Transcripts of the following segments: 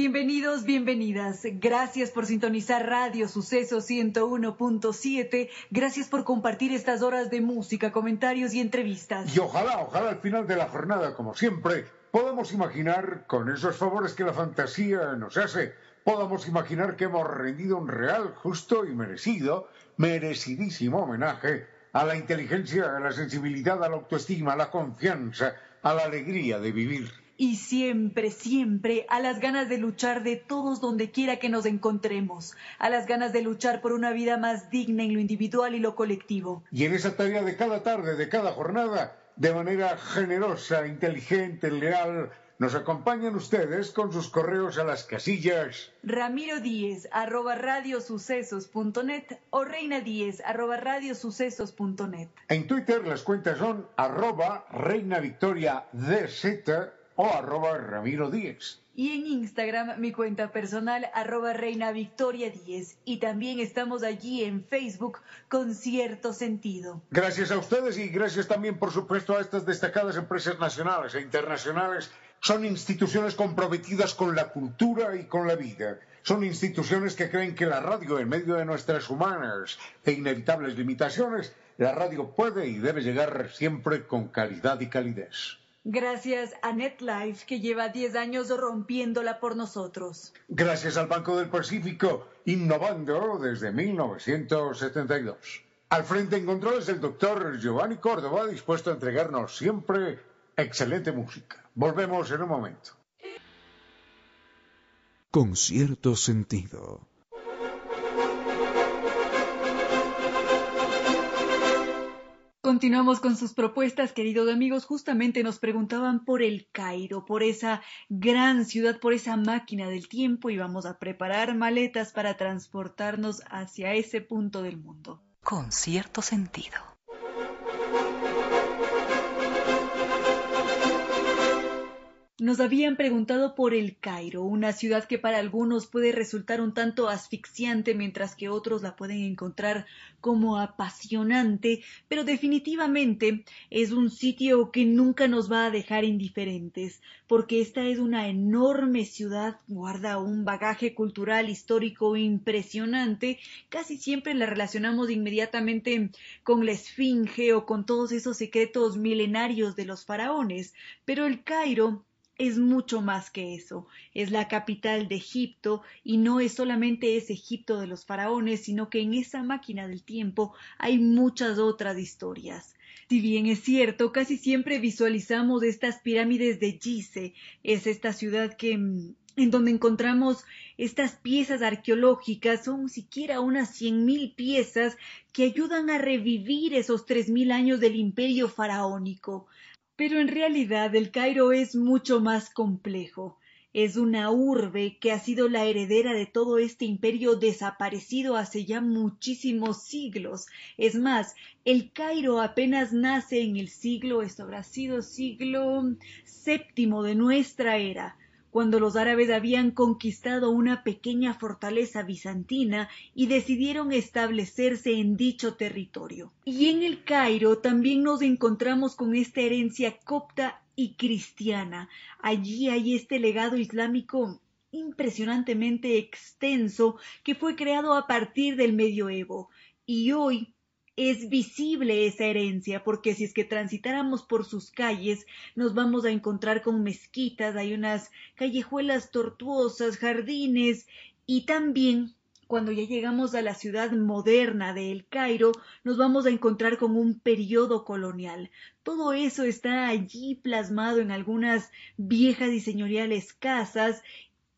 Bienvenidos, bienvenidas. Gracias por sintonizar Radio Suceso 101.7. Gracias por compartir estas horas de música, comentarios y entrevistas. Y ojalá, ojalá al final de la jornada, como siempre, podamos imaginar, con esos favores que la fantasía nos hace, podamos imaginar que hemos rendido un real, justo y merecido, merecidísimo homenaje a la inteligencia, a la sensibilidad, a la autoestima, a la confianza, a la alegría de vivir y siempre, siempre a las ganas de luchar de todos donde quiera que nos encontremos, a las ganas de luchar por una vida más digna en lo individual y lo colectivo. Y en esa tarea de cada tarde, de cada jornada, de manera generosa, inteligente, leal, nos acompañan ustedes con sus correos a las casillas Ramiro Díez arroba radiosucesos.net o Reina Díez arroba radiosucesos.net. En Twitter las cuentas son arroba Reina Victoria DZ o arroba Ramiro Díez. Y en Instagram mi cuenta personal arroba Reina Victoria 10 y también estamos allí en Facebook con cierto sentido. Gracias a ustedes y gracias también por supuesto a estas destacadas empresas nacionales e internacionales. Son instituciones comprometidas con la cultura y con la vida. Son instituciones que creen que la radio, en medio de nuestras humanas e inevitables limitaciones, la radio puede y debe llegar siempre con calidad y calidez. Gracias a NetLife que lleva 10 años rompiéndola por nosotros. Gracias al Banco del Pacífico, innovando desde 1972. Al frente en controles el doctor Giovanni Córdoba, dispuesto a entregarnos siempre excelente música. Volvemos en un momento. Con cierto sentido. Continuamos con sus propuestas, queridos amigos. Justamente nos preguntaban por el Cairo, por esa gran ciudad, por esa máquina del tiempo y vamos a preparar maletas para transportarnos hacia ese punto del mundo. Con cierto sentido. Nos habían preguntado por el Cairo, una ciudad que para algunos puede resultar un tanto asfixiante mientras que otros la pueden encontrar como apasionante, pero definitivamente es un sitio que nunca nos va a dejar indiferentes, porque esta es una enorme ciudad, guarda un bagaje cultural histórico impresionante, casi siempre la relacionamos inmediatamente con la Esfinge o con todos esos secretos milenarios de los faraones, pero el Cairo es mucho más que eso. Es la capital de Egipto y no es solamente ese Egipto de los faraones, sino que en esa máquina del tiempo hay muchas otras historias. Si bien es cierto, casi siempre visualizamos estas pirámides de Gizeh, es esta ciudad que mm, en donde encontramos estas piezas arqueológicas, son siquiera unas cien mil piezas que ayudan a revivir esos tres mil años del imperio faraónico. Pero en realidad el Cairo es mucho más complejo. Es una urbe que ha sido la heredera de todo este imperio desaparecido hace ya muchísimos siglos. Es más, el Cairo apenas nace en el siglo, esto habrá sido siglo séptimo de nuestra era cuando los árabes habían conquistado una pequeña fortaleza bizantina y decidieron establecerse en dicho territorio. Y en el Cairo también nos encontramos con esta herencia copta y cristiana. Allí hay este legado islámico impresionantemente extenso que fue creado a partir del medioevo y hoy es visible esa herencia, porque si es que transitáramos por sus calles, nos vamos a encontrar con mezquitas, hay unas callejuelas tortuosas, jardines, y también cuando ya llegamos a la ciudad moderna de El Cairo, nos vamos a encontrar con un periodo colonial. Todo eso está allí plasmado en algunas viejas y señoriales casas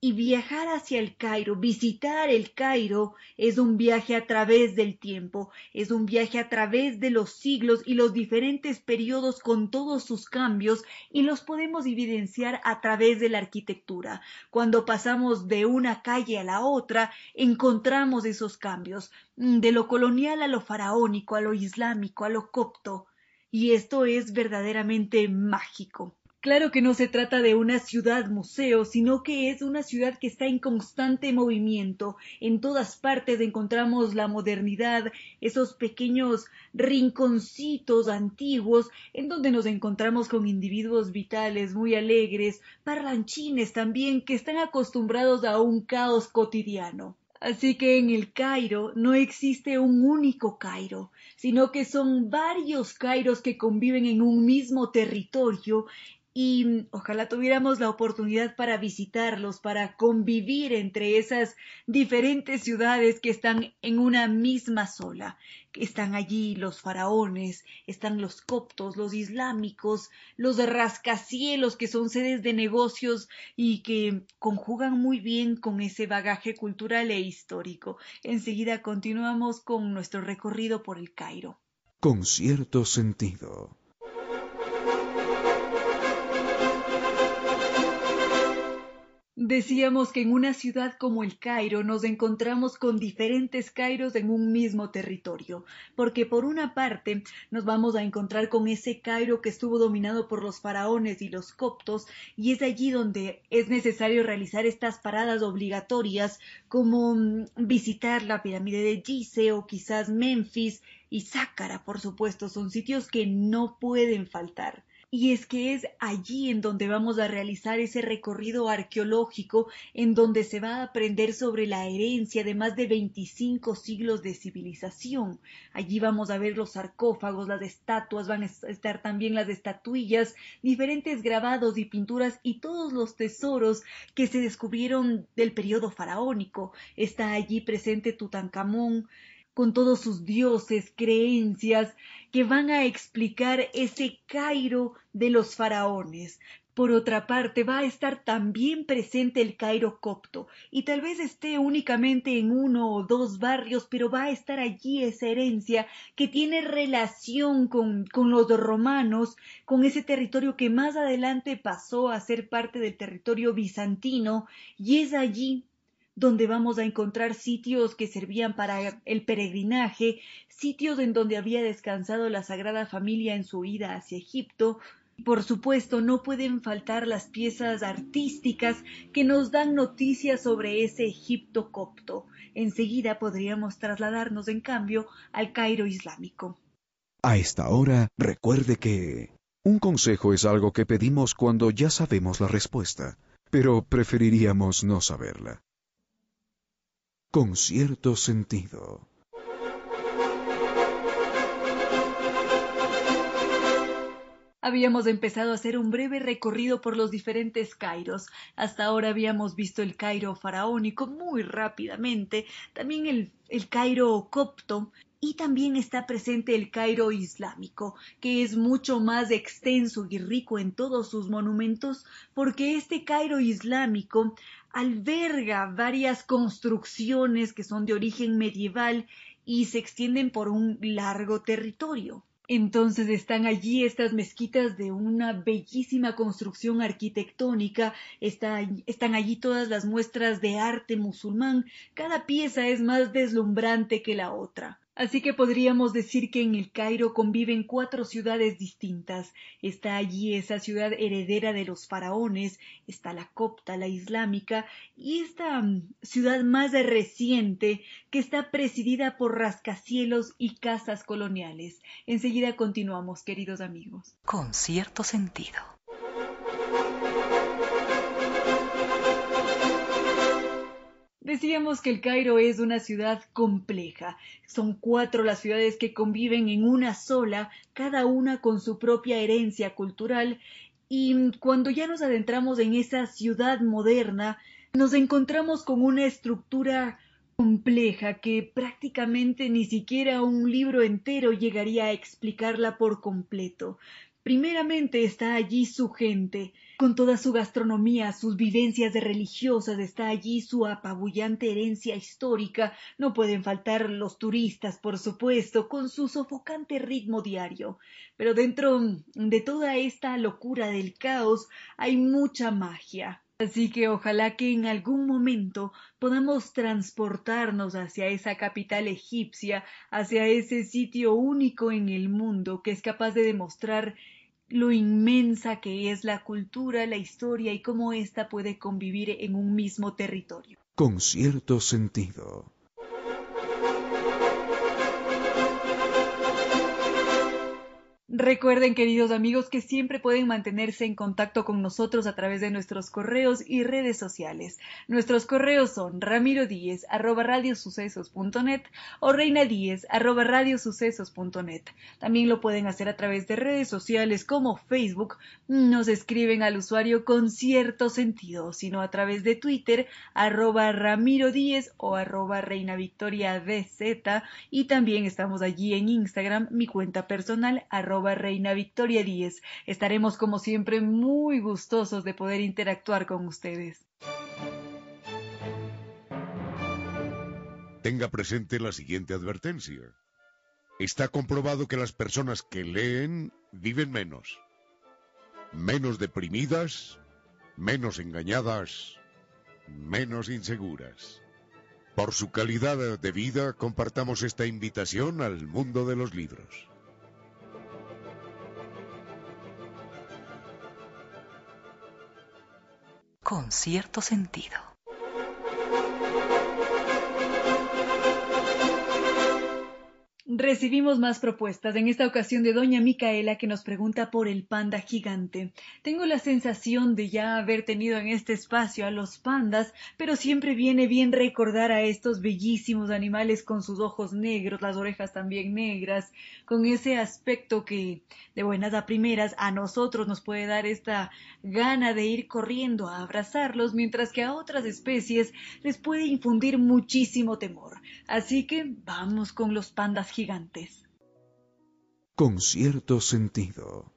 Y viajar hacia el Cairo, visitar el Cairo, es un viaje a través del tiempo, es un viaje a través de los siglos y los diferentes periodos con todos sus cambios y los podemos evidenciar a través de la arquitectura. Cuando pasamos de una calle a la otra, encontramos esos cambios, de lo colonial a lo faraónico, a lo islámico, a lo copto. Y esto es verdaderamente mágico. Claro que no se trata de una ciudad museo, sino que es una ciudad que está en constante movimiento. En todas partes encontramos la modernidad, esos pequeños rinconcitos antiguos en donde nos encontramos con individuos vitales, muy alegres, parlanchines también, que están acostumbrados a un caos cotidiano. Así que en el Cairo no existe un único Cairo, sino que son varios Cairos que conviven en un mismo territorio y mm, ojalá tuviéramos la oportunidad para visitarlos, para convivir entre esas diferentes ciudades que están en una misma sola. Están allí los faraones, están los coptos, los islámicos, los rascacielos que son sedes de negocios y que conjugan muy bien con ese bagaje cultural e histórico. Enseguida continuamos con nuestro recorrido por el Cairo. Con cierto sentido. Decíamos que en una ciudad como el Cairo nos encontramos con diferentes Cairos en un mismo territorio, porque por una parte nos vamos a encontrar con ese Cairo que estuvo dominado por los faraones y los coptos, y es allí donde es necesario realizar estas paradas obligatorias como mm, visitar la pirámide de Gizeh o quizás Memphis y Sácara, por supuesto, son sitios que no pueden faltar y es que es allí en donde vamos a realizar ese recorrido arqueológico en donde se va a aprender sobre la herencia de más de 25 siglos de civilización. Allí vamos a ver los sarcófagos, las estatuas, van a estar también las estatuillas, diferentes grabados y pinturas y todos los tesoros que se descubrieron del periodo faraónico. Está allí presente Tutankamón, con todos sus dioses, creencias, que van a explicar ese Cairo de los faraones. Por otra parte, va a estar también presente el Cairo copto, y tal vez esté únicamente en uno o dos barrios, pero va a estar allí esa herencia que tiene relación con, con los romanos, con ese territorio que más adelante pasó a ser parte del territorio bizantino, y es allí donde vamos a encontrar sitios que servían para el peregrinaje, sitios en donde había descansado la Sagrada Familia en su ida hacia Egipto. Por supuesto, no pueden faltar las piezas artísticas que nos dan noticias sobre ese Egipto copto. Enseguida podríamos trasladarnos, en cambio, al Cairo islámico. A esta hora, recuerde que un consejo es algo que pedimos cuando ya sabemos la respuesta, pero preferiríamos no saberla con cierto sentido. Habíamos empezado a hacer un breve recorrido por los diferentes Cairos. Hasta ahora habíamos visto el Cairo faraónico muy rápidamente, también el, el Cairo copto, y también está presente el Cairo islámico, que es mucho más extenso y rico en todos sus monumentos, porque este Cairo islámico alberga varias construcciones que son de origen medieval y se extienden por un largo territorio. Entonces están allí estas mezquitas de una bellísima construcción arquitectónica, están allí todas las muestras de arte musulmán, cada pieza es más deslumbrante que la otra. Así que podríamos decir que en el Cairo conviven cuatro ciudades distintas. Está allí esa ciudad heredera de los faraones, está la copta, la islámica, y esta mm, ciudad más reciente que está presidida por rascacielos y casas coloniales. Enseguida continuamos, queridos amigos. Con cierto sentido. Decíamos que el Cairo es una ciudad compleja. Son cuatro las ciudades que conviven en una sola, cada una con su propia herencia cultural, y cuando ya nos adentramos en esa ciudad moderna, nos encontramos con una estructura compleja que prácticamente ni siquiera un libro entero llegaría a explicarla por completo. Primeramente está allí su gente, con toda su gastronomía, sus vivencias de religiosas, está allí su apabullante herencia histórica, no pueden faltar los turistas, por supuesto, con su sofocante ritmo diario. Pero dentro de toda esta locura del caos hay mucha magia. Así que ojalá que en algún momento podamos transportarnos hacia esa capital egipcia, hacia ese sitio único en el mundo que es capaz de demostrar lo inmensa que es la cultura, la historia y cómo ésta puede convivir en un mismo territorio. Con cierto sentido. Recuerden, queridos amigos, que siempre pueden mantenerse en contacto con nosotros a través de nuestros correos y redes sociales. Nuestros correos son ramiro arroba radiosucesos.net o reina arroba radiosucesos.net. También lo pueden hacer a través de redes sociales como Facebook. Nos escriben al usuario con cierto sentido, sino a través de Twitter arroba ramiro o arroba reina victoria y también estamos allí en Instagram, mi cuenta personal arroba Reina Victoria Díez. Estaremos como siempre muy gustosos de poder interactuar con ustedes. Tenga presente la siguiente advertencia. Está comprobado que las personas que leen viven menos. Menos deprimidas, menos engañadas, menos inseguras. Por su calidad de vida, compartamos esta invitación al mundo de los libros. Con cierto sentido. Recibimos más propuestas, en esta ocasión de doña Micaela que nos pregunta por el panda gigante. Tengo la sensación de ya haber tenido en este espacio a los pandas, pero siempre viene bien recordar a estos bellísimos animales con sus ojos negros, las orejas también negras, con ese aspecto que de buenas a primeras a nosotros nos puede dar esta gana de ir corriendo a abrazarlos, mientras que a otras especies les puede infundir muchísimo temor. Así que vamos con los pandas gigantes con cierto sentido.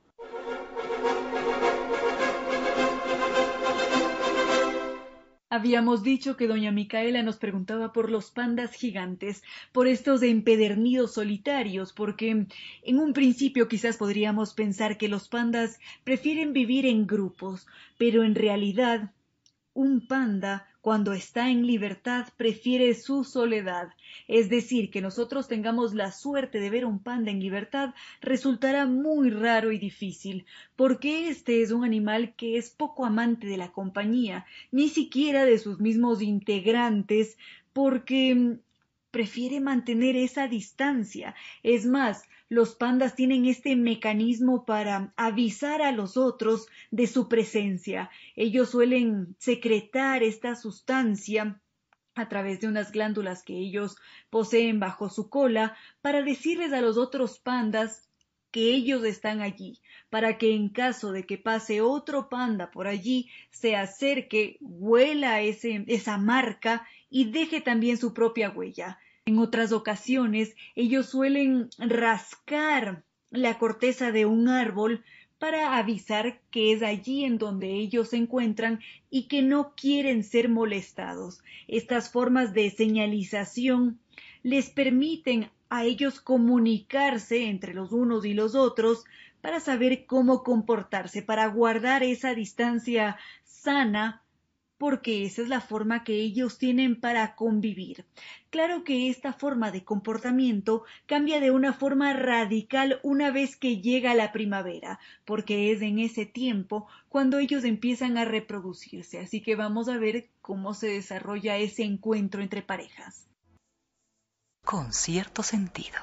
Habíamos dicho que doña Micaela nos preguntaba por los pandas gigantes, por estos empedernidos solitarios, porque en un principio quizás podríamos pensar que los pandas prefieren vivir en grupos, pero en realidad un panda cuando está en libertad prefiere su soledad. Es decir, que nosotros tengamos la suerte de ver un panda en libertad resultará muy raro y difícil, porque este es un animal que es poco amante de la compañía, ni siquiera de sus mismos integrantes, porque prefiere mantener esa distancia. Es más, los pandas tienen este mecanismo para avisar a los otros de su presencia. Ellos suelen secretar esta sustancia a través de unas glándulas que ellos poseen bajo su cola para decirles a los otros pandas que ellos están allí, para que en caso de que pase otro panda por allí, se acerque, huela ese, esa marca y deje también su propia huella. En otras ocasiones ellos suelen rascar la corteza de un árbol para avisar que es allí en donde ellos se encuentran y que no quieren ser molestados. Estas formas de señalización les permiten a ellos comunicarse entre los unos y los otros para saber cómo comportarse, para guardar esa distancia sana porque esa es la forma que ellos tienen para convivir. Claro que esta forma de comportamiento cambia de una forma radical una vez que llega la primavera, porque es en ese tiempo cuando ellos empiezan a reproducirse. Así que vamos a ver cómo se desarrolla ese encuentro entre parejas. Con cierto sentido.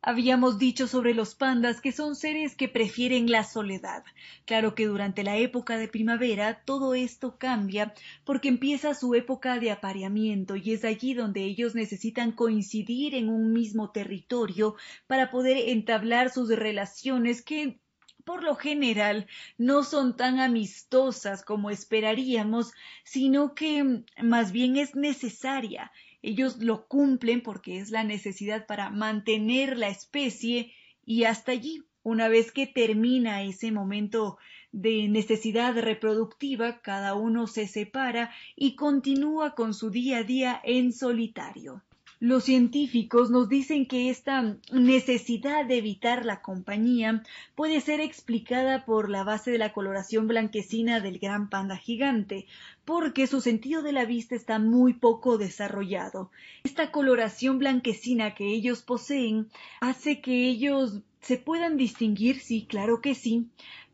Habíamos dicho sobre los pandas que son seres que prefieren la soledad. Claro que durante la época de primavera todo esto cambia porque empieza su época de apareamiento y es allí donde ellos necesitan coincidir en un mismo territorio para poder entablar sus relaciones que por lo general no son tan amistosas como esperaríamos, sino que más bien es necesaria Ellos lo cumplen porque es la necesidad para mantener la especie y hasta allí, una vez que termina ese momento de necesidad reproductiva, cada uno se separa y continúa con su día a día en solitario. Los científicos nos dicen que esta necesidad de evitar la compañía puede ser explicada por la base de la coloración blanquecina del gran panda gigante, porque su sentido de la vista está muy poco desarrollado. Esta coloración blanquecina que ellos poseen hace que ellos se puedan distinguir, sí, claro que sí,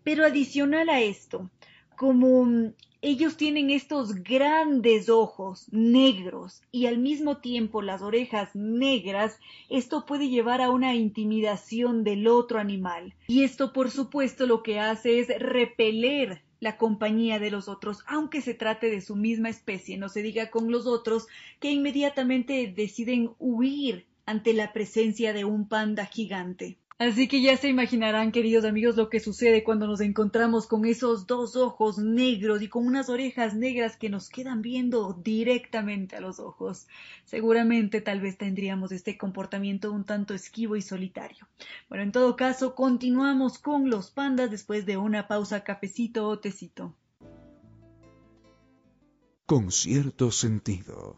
pero adicional a esto, como ellos tienen estos grandes ojos negros y al mismo tiempo las orejas negras, esto puede llevar a una intimidación del otro animal. Y esto, por supuesto, lo que hace es repeler la compañía de los otros, aunque se trate de su misma especie, no se diga con los otros, que inmediatamente deciden huir ante la presencia de un panda gigante. Así que ya se imaginarán, queridos amigos, lo que sucede cuando nos encontramos con esos dos ojos negros y con unas orejas negras que nos quedan viendo directamente a los ojos. Seguramente tal vez tendríamos este comportamiento un tanto esquivo y solitario. Bueno, en todo caso, continuamos con los pandas después de una pausa cafecito o tecito. Con cierto sentido.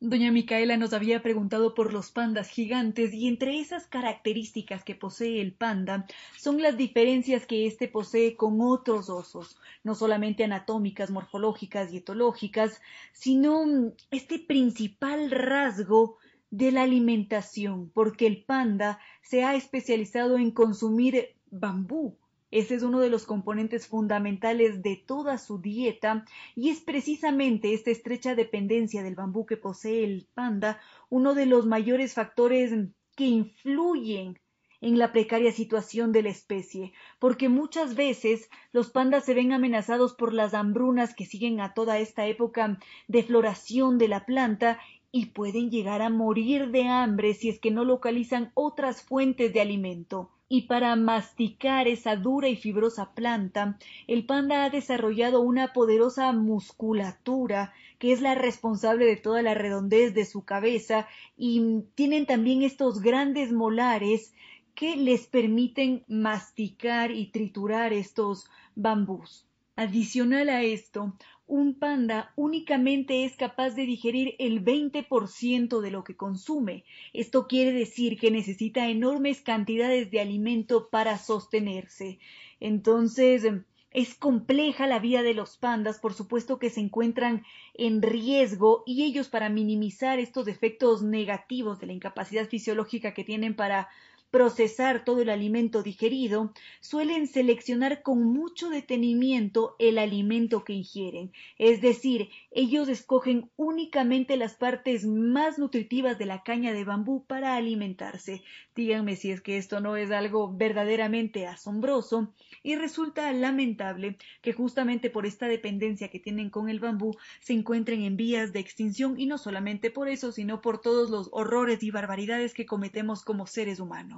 Doña Micaela nos había preguntado por los pandas gigantes y entre esas características que posee el panda son las diferencias que éste posee con otros osos, no solamente anatómicas, morfológicas y etológicas, sino este principal rasgo de la alimentación, porque el panda se ha especializado en consumir bambú, ese es uno de los componentes fundamentales de toda su dieta y es precisamente esta estrecha dependencia del bambú que posee el panda uno de los mayores factores que influyen en la precaria situación de la especie, porque muchas veces los pandas se ven amenazados por las hambrunas que siguen a toda esta época de floración de la planta y pueden llegar a morir de hambre si es que no localizan otras fuentes de alimento y para masticar esa dura y fibrosa planta, el panda ha desarrollado una poderosa musculatura que es la responsable de toda la redondez de su cabeza y tienen también estos grandes molares que les permiten masticar y triturar estos bambús. Adicional a esto, un panda únicamente es capaz de digerir el 20% de lo que consume. Esto quiere decir que necesita enormes cantidades de alimento para sostenerse. Entonces, es compleja la vida de los pandas, por supuesto que se encuentran en riesgo y ellos para minimizar estos efectos negativos de la incapacidad fisiológica que tienen para procesar todo el alimento digerido, suelen seleccionar con mucho detenimiento el alimento que ingieren, es decir, ellos escogen únicamente las partes más nutritivas de la caña de bambú para alimentarse. Díganme si es que esto no es algo verdaderamente asombroso y resulta lamentable que justamente por esta dependencia que tienen con el bambú se encuentren en vías de extinción y no solamente por eso, sino por todos los horrores y barbaridades que cometemos como seres humanos.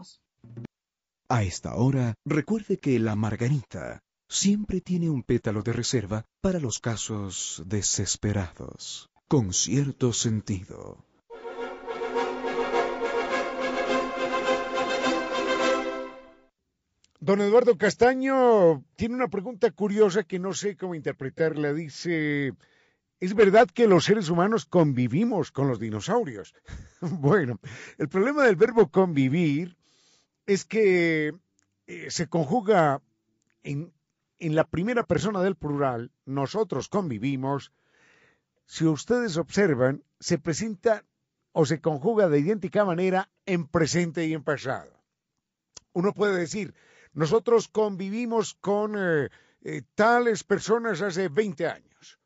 A esta hora, recuerde que la margarita siempre tiene un pétalo de reserva para los casos desesperados, con cierto sentido. Don Eduardo Castaño tiene una pregunta curiosa que no sé cómo interpretarla. Dice, ¿es verdad que los seres humanos convivimos con los dinosaurios? bueno, el problema del verbo convivir es que eh, se conjuga en, la primera persona del plural, nosotros convivimos. Si ustedes observan, se presenta o se conjuga de idéntica manera en presente y en pasado. Uno puede decir, nosotros convivimos con eh, eh, tales personas hace 20 años.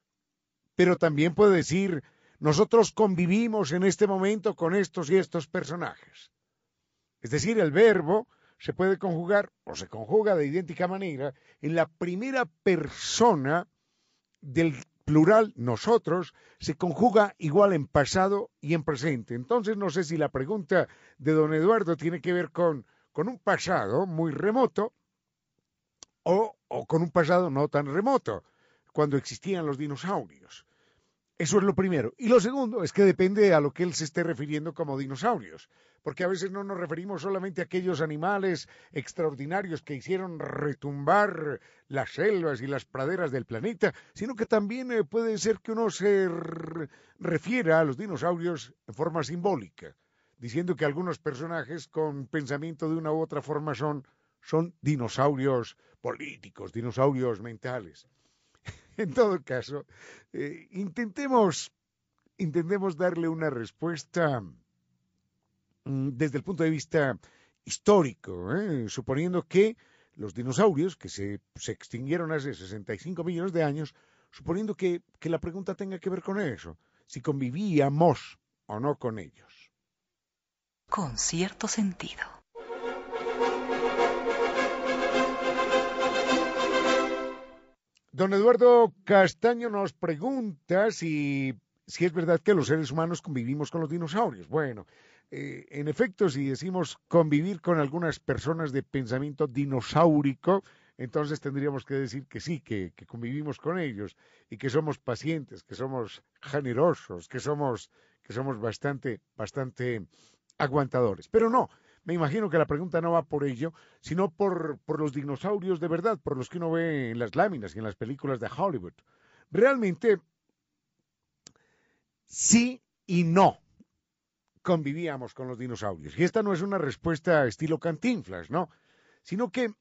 Pero también puede decir, nosotros convivimos en este momento con estos y estos personajes. Es decir, el verbo se puede conjugar o se conjuga de idéntica manera en la primera persona del plural nosotros se conjuga igual en pasado y en presente. Entonces no sé si la pregunta de don Eduardo tiene que ver con con un pasado muy remoto o, con un pasado no tan remoto. cuando existían los dinosaurios. Eso es lo primero. Y lo segundo es que depende a lo que él se esté refiriendo como dinosaurios, porque a veces no nos referimos solamente a aquellos animales extraordinarios que hicieron retumbar las selvas y las praderas del planeta, sino que también eh, puede ser que uno se refiera a los dinosaurios en forma simbólica, diciendo que algunos personajes con pensamiento de una u otra forma son, son dinosaurios políticos, dinosaurios mentales. en todo caso, eh, intentemos, intentemos darle una respuesta mm, desde el punto de vista histórico, ¿eh? suponiendo que los dinosaurios, que se, se, extinguieron hace 65 millones de años, suponiendo que, que la pregunta tenga que ver con eso, si convivíamos o no con ellos. Con cierto sentido. Don Eduardo Castaño nos pregunta si, si es verdad que los seres humanos convivimos con los dinosaurios. Bueno, eh, en efecto, si decimos convivir con algunas personas de pensamiento dinosaurico, entonces tendríamos que decir que sí, que, que, convivimos con ellos y que somos pacientes, que somos generosos, que somos, que somos bastante, bastante aguantadores. Pero no, me imagino que la pregunta no va por ello, sino por, por los dinosaurios de verdad, por los que uno ve en las láminas y en las películas de Hollywood. Realmente, sí y no convivíamos con los dinosaurios. Y esta no es una respuesta estilo cantinflas, ¿no? Sino que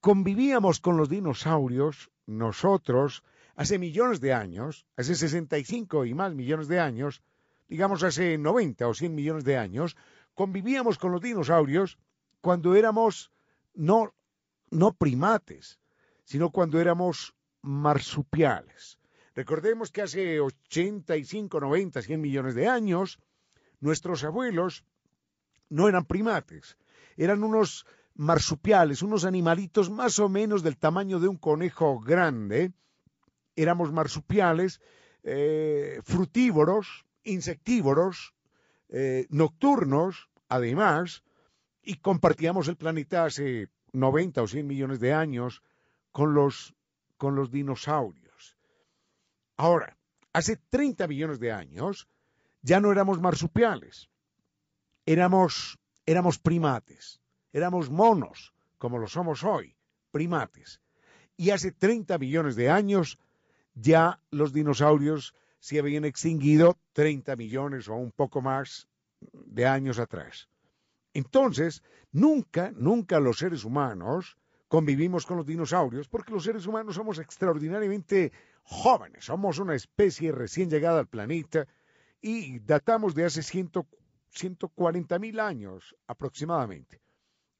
convivíamos con los dinosaurios nosotros hace millones de años, hace 65 y más millones de años, digamos hace 90 o 100 millones de años, convivíamos con los dinosaurios cuando éramos no, no primates, sino cuando éramos marsupiales. Recordemos que hace 85, 90, 100 millones de años, nuestros abuelos no eran primates, eran unos marsupiales, unos animalitos más o menos del tamaño de un conejo grande. Éramos marsupiales, eh, frutívoros, insectívoros, eh, nocturnos, además, y compartíamos el planeta hace 90 o 100 millones de años con los, con los dinosaurios. Ahora, hace 30 millones de años ya no éramos marsupiales, éramos, éramos primates, éramos monos, como lo somos hoy, primates. Y hace 30 millones de años ya los dinosaurios se habían extinguido 30 millones o un poco más de años atrás. Entonces, nunca, nunca los seres humanos convivimos con los dinosaurios porque los seres humanos somos extraordinariamente jóvenes, somos una especie recién llegada al planeta y datamos de hace 140 mil años aproximadamente.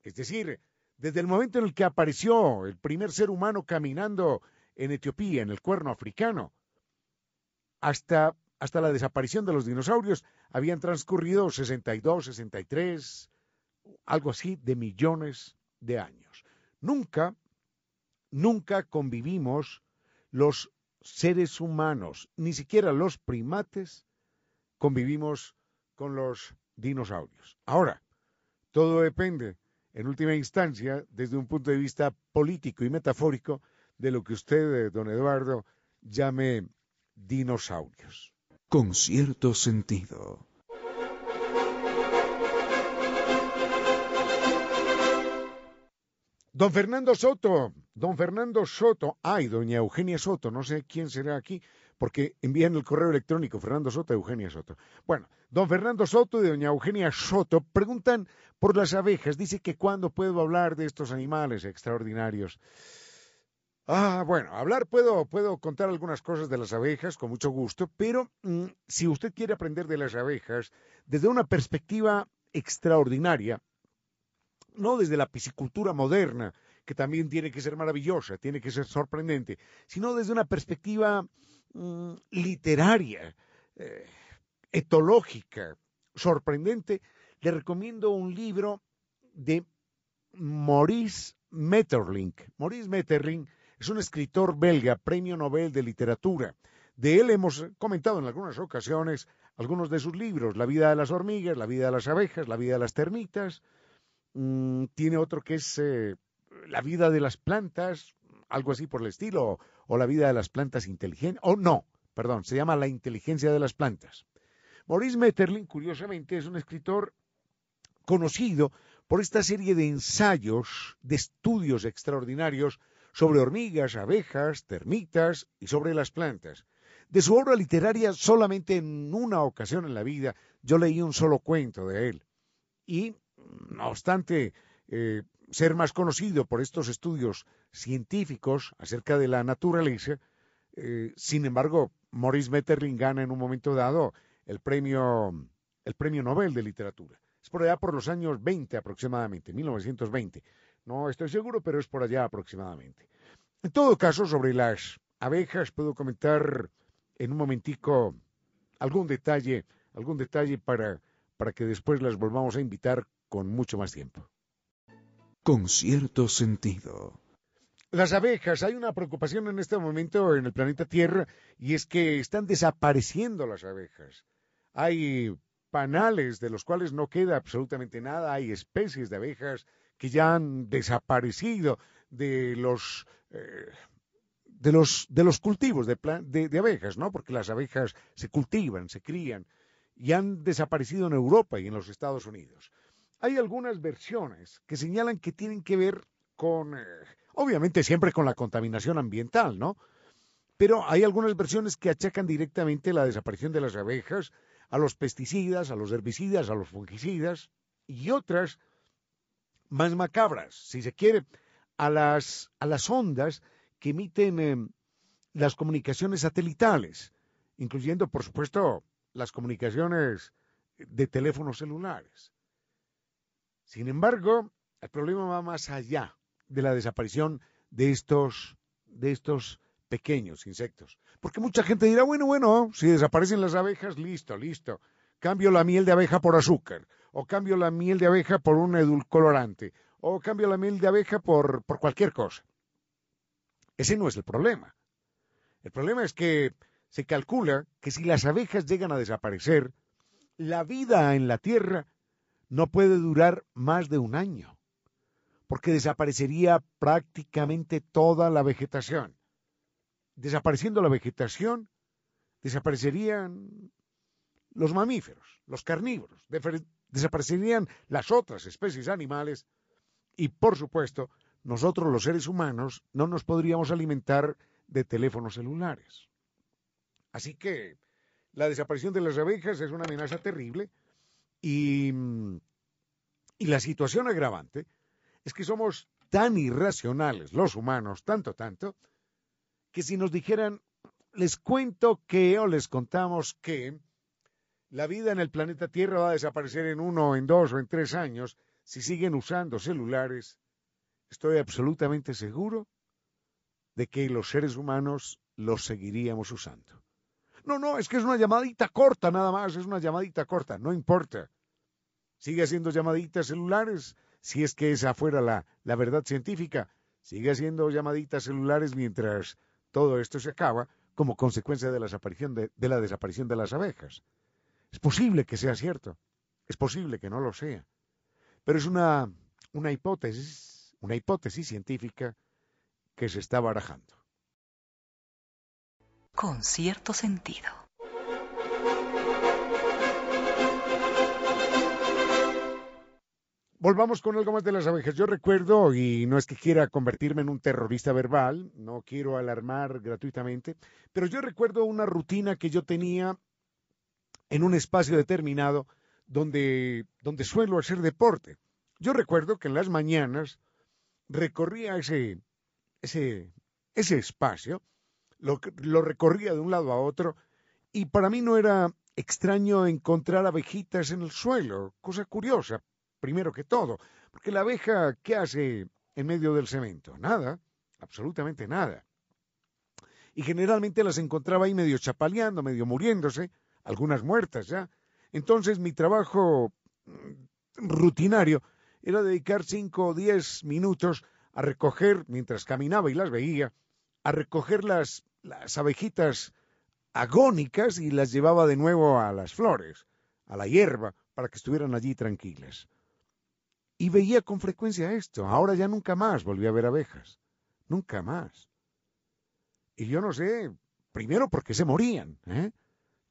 Es decir, desde el momento en el que apareció el primer ser humano caminando en Etiopía, en el cuerno africano, hasta, hasta la desaparición de los dinosaurios, habían transcurrido 62, 63, algo así de millones de años. Nunca, nunca convivimos los seres humanos, ni siquiera los primates, convivimos con los dinosaurios. Ahora, todo depende, en última instancia, desde un punto de vista político y metafórico, de lo que usted, don Eduardo, llame dinosaurios. Con cierto sentido. Don Fernando Soto, don Fernando Soto, ay, doña Eugenia Soto, no sé quién será aquí, porque envían el correo electrónico Fernando Soto, Eugenia Soto. Bueno, don Fernando Soto y doña Eugenia Soto preguntan por las abejas. Dice que cuándo puedo hablar de estos animales extraordinarios. Ah, bueno, hablar puedo, puedo contar algunas cosas de las abejas con mucho gusto, pero mm, si usted quiere aprender de las abejas desde una perspectiva extraordinaria, no desde la piscicultura moderna, que también tiene que ser maravillosa, tiene que ser sorprendente, sino desde una perspectiva mm, literaria, eh, etológica, sorprendente, le recomiendo un libro de Maurice Metterlink. Maurice Metterlink es un escritor belga, premio Nobel de Literatura. De él hemos comentado en algunas ocasiones algunos de sus libros, La vida de las hormigas, La vida de las abejas, La vida de las termitas. Mm, tiene otro que es eh, La vida de las plantas, algo así por el estilo, o la vida de las plantas inteligentes, o no, perdón, se llama La inteligencia de las plantas. Maurice Metterlin, curiosamente, es un escritor conocido por esta serie de ensayos, de estudios extraordinarios sobre hormigas, abejas, termitas y sobre las plantas. De su obra literaria, solamente en una ocasión en la vida yo leí un solo cuento de él. Y, no obstante, eh, ser más conocido por estos estudios científicos acerca de la naturaleza, eh, sin embargo, Maurice Metterlin gana en un momento dado el premio, el premio Nobel de Literatura. Es por allá por los años 20 aproximadamente, 1920. No estoy seguro, pero es por allá aproximadamente. En todo caso, sobre las abejas puedo comentar en un momentico algún detalle, algún detalle para, para que después las volvamos a invitar con mucho más tiempo. Con cierto sentido. Las abejas, hay una preocupación en este momento en el planeta Tierra y es que están desapareciendo las abejas. Hay panales de los cuales no queda absolutamente nada, hay especies de abejas que ya han desaparecido de los eh, de los de los cultivos de, de, abejas, ¿no? Porque las abejas se cultivan, se crían y han desaparecido en Europa y en los Estados Unidos. Hay algunas versiones que señalan que tienen que ver con, eh, obviamente siempre con la contaminación ambiental, ¿no? Pero hay algunas versiones que achacan directamente la desaparición de las abejas a los pesticidas, a los herbicidas, a los fungicidas y otras más macabras, si se quiere, a las, a las ondas que emiten em, las comunicaciones satelitales, incluyendo, por supuesto, las comunicaciones de teléfonos celulares. Sin embargo, el problema va más allá de la desaparición de estos, de estos pequeños insectos. Porque mucha gente dirá, bueno, bueno, si desaparecen las abejas, listo, listo. Cambio la miel de abeja por azúcar, o cambio la miel de abeja por un edulcorante, o cambio la miel de abeja por, por cualquier cosa. Ese no es el problema. El problema es que se calcula que si las abejas llegan a desaparecer, la vida en la Tierra no puede durar más de un año, porque desaparecería prácticamente toda la vegetación desapareciendo la vegetación, desaparecerían los mamíferos, los carnívoros, desaparecerían las otras especies animales y, por supuesto, nosotros los seres humanos no nos podríamos alimentar de teléfonos celulares. Así que la desaparición de las abejas es una amenaza terrible y, y la situación agravante es que somos tan irracionales los humanos, tanto, tanto, que si nos dijeran, les cuento que o les contamos que la vida en el planeta Tierra va a desaparecer en uno, en dos o en tres años si siguen usando celulares, estoy absolutamente seguro de que los seres humanos los seguiríamos usando. No, no, es que es una llamadita corta nada más, es una llamadita corta, no importa. Sigue haciendo llamaditas celulares, si es que esa fuera la, la verdad científica. Sigue haciendo llamaditas celulares mientras todo esto se acaba como consecuencia de la desaparición de, la desaparición de las abejas. Es posible que sea cierto, es posible que no lo sea, pero es una, una hipótesis, una hipótesis científica que se está barajando. Con cierto sentido. Volvamos con algo más de las abejas. Yo recuerdo, y no es que quiera convertirme en un terrorista verbal, no quiero alarmar gratuitamente, pero yo recuerdo una rutina que yo tenía en un espacio determinado donde, donde suelo hacer deporte. Yo recuerdo que en las mañanas recorría ese, ese, ese espacio, lo, lo recorría de un lado a otro, y para mí no era extraño encontrar abejitas en el suelo, cosa curiosa, primero que todo. Porque la abeja, ¿qué hace en medio del cemento? Nada, absolutamente nada. Y generalmente las encontraba ahí medio chapaleando, medio muriéndose, algunas muertas ya. Entonces mi trabajo mm, rutinario era dedicar cinco o diez minutos a recoger, mientras caminaba y las veía, a recoger las, las abejitas agónicas y las llevaba de nuevo a las flores, a la hierba, para que estuvieran allí tranquilas. Y veía con frecuencia esto. Ahora ya nunca más volví a ver abejas. Nunca más. Y yo no sé, primero porque se morían, ¿eh?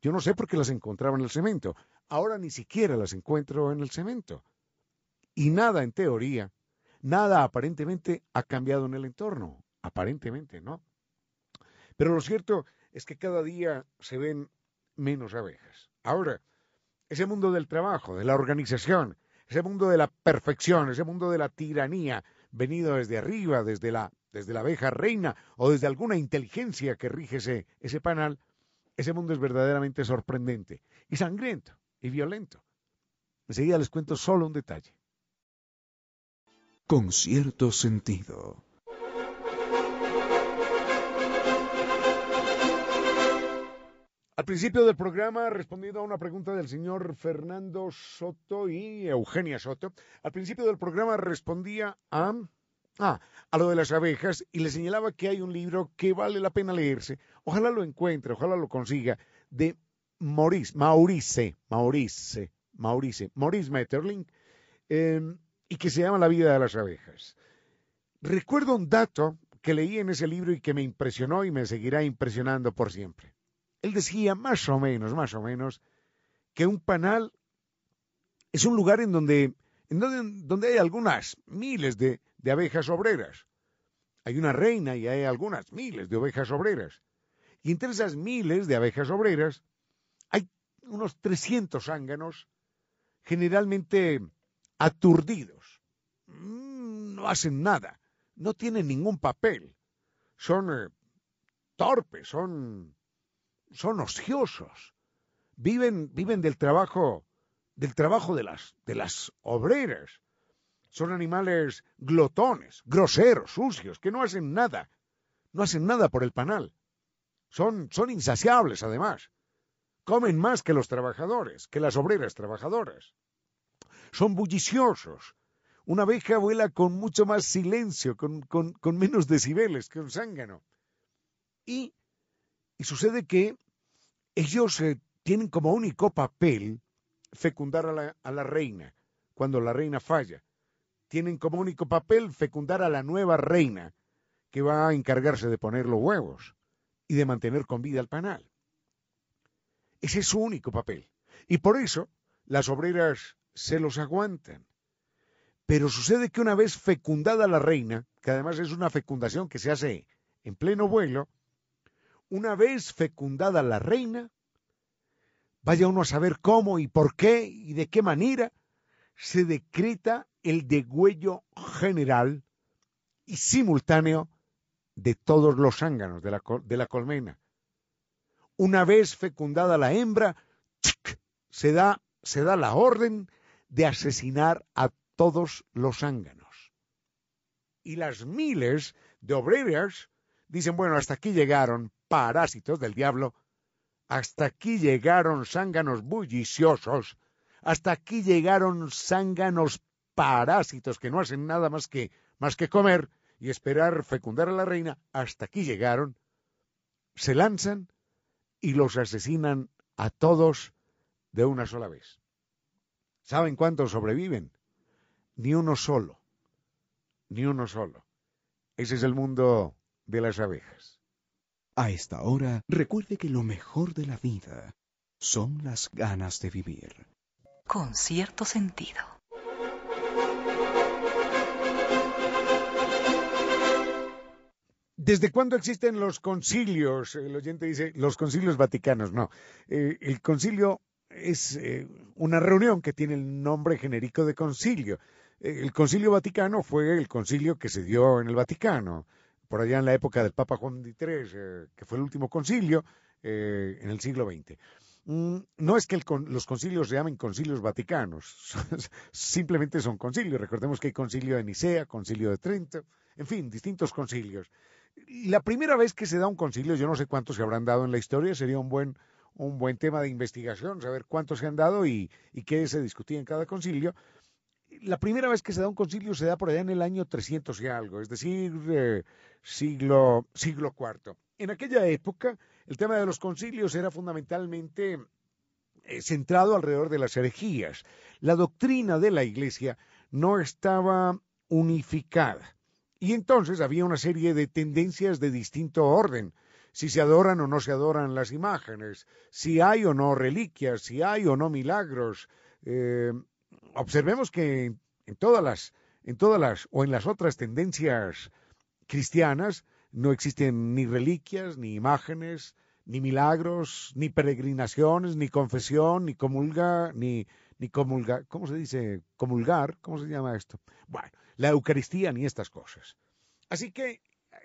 Yo no sé por qué las encontraba en el cemento. Ahora ni siquiera las encuentro en el cemento. Y nada en teoría, nada aparentemente ha cambiado en el entorno. Aparentemente, ¿no? Pero lo cierto es que cada día se ven menos abejas. Ahora, ese mundo del trabajo, de la organización, ese mundo de la perfección, ese mundo de la tiranía, venido desde arriba, desde la, desde la abeja reina o desde alguna inteligencia que rige ese, ese panal, ese mundo es verdaderamente sorprendente y sangriento y violento. Enseguida les cuento solo un detalle. Con cierto sentido. Al principio del programa, respondiendo a una pregunta del señor Fernando Soto y Eugenia Soto, al principio del programa respondía a, ah, a lo de las abejas y le señalaba que hay un libro que vale la pena leerse. Ojalá lo encuentre, ojalá lo consiga, de Maurice, Maurice, Maurice, Maurice, Maurice Metterling, em, y que se llama La vida de las abejas. Recuerdo un dato que leí en ese libro y que me impresionó y me seguirá impresionando por siempre. Él decía más o menos, más o menos, que un panal es un lugar en donde, en donde, donde hay algunas miles de, de abejas obreras. Hay una reina y hay algunas miles de ovejas obreras. Y entre esas miles de abejas obreras hay unos 300 zánganos generalmente aturdidos. Mm, no hacen nada, no tienen ningún papel. Son eh, torpes, son son ociosos, viven, viven del trabajo, del trabajo de las, de las obreras. Son animales glotones, groseros, sucios, que no hacen nada, no hacen nada por el panal. Son, son insaciables, además. Comen más que los trabajadores, que las obreras trabajadoras. Son bulliciosos. Una abeja vuela con mucho más silencio, con, con, menos decibeles que un zángano. Y y sucede que ellos eh, tienen como único papel fecundar a la, a la reina cuando la reina falla. Tienen como único papel fecundar a la nueva reina que va a encargarse de poner los huevos y de mantener con vida al panal. Ese es su único papel. Y por eso las obreras se los aguantan. Pero sucede que una vez fecundada la reina, que además es una fecundación que se hace en pleno vuelo, una vez fecundada la reina, vaya uno a saber cómo y por qué y de qué manera se decreta el degüello general y simultáneo de todos los zánganos de la, de la colmena. Una vez fecundada la hembra, se da, se da la orden de asesinar a todos los zánganos. Y las miles de obreras dicen, bueno, hasta aquí llegaron, parásitos del diablo, hasta aquí llegaron zánganos bulliciosos, hasta aquí llegaron zánganos parásitos que no hacen nada más que, más que comer y esperar fecundar a la reina, hasta aquí llegaron, se lanzan y los asesinan a todos de una sola vez. ¿Saben cuántos sobreviven? Ni uno solo, ni uno solo. Ese es el mundo de las abejas. A esta hora, recuerde que lo mejor de la vida son las ganas de vivir. Con cierto sentido. ¿Desde cuándo existen los concilios? El oyente dice los concilios vaticanos. No, eh, el concilio es eh, una reunión que tiene el nombre genérico de concilio. Eh, el concilio vaticano fue el concilio que se dio en el Vaticano por allá en la época del Papa Juan XXIII, que fue el último concilio en el siglo XX. Mm, no es que los concilios se llamen concilios vaticanos, simplemente son concilios. Recordemos que hay concilio de Nicea, concilio de Trento, en fin, distintos concilios. La primera vez que se da un concilio, yo no sé cuántos se habrán dado en la historia, sería un buen, un buen tema de investigación, saber cuántos se han dado y, qué se discutía en cada concilio la primera vez que se da un concilio se da por allá en el año 300 y algo, es decir, eh, siglo, siglo IV. En aquella época, el tema de los concilios era fundamentalmente eh, centrado alrededor de las herejías. La doctrina de la Iglesia no estaba unificada. Y entonces había una serie de tendencias de distinto orden. si se adoran o no se adoran las imágenes, si hay o no reliquias, si hay o no milagros. Eh, observemos que en todas las, en todas las, o en las otras tendencias cristianas, no existen ni reliquias, ni imágenes, ni milagros, ni peregrinaciones, ni confesión, ni comulga, ni, ni comulgar, ¿cómo se dice? Comulgar, ¿cómo se llama esto? Bueno, la Eucaristía ni estas cosas. Así que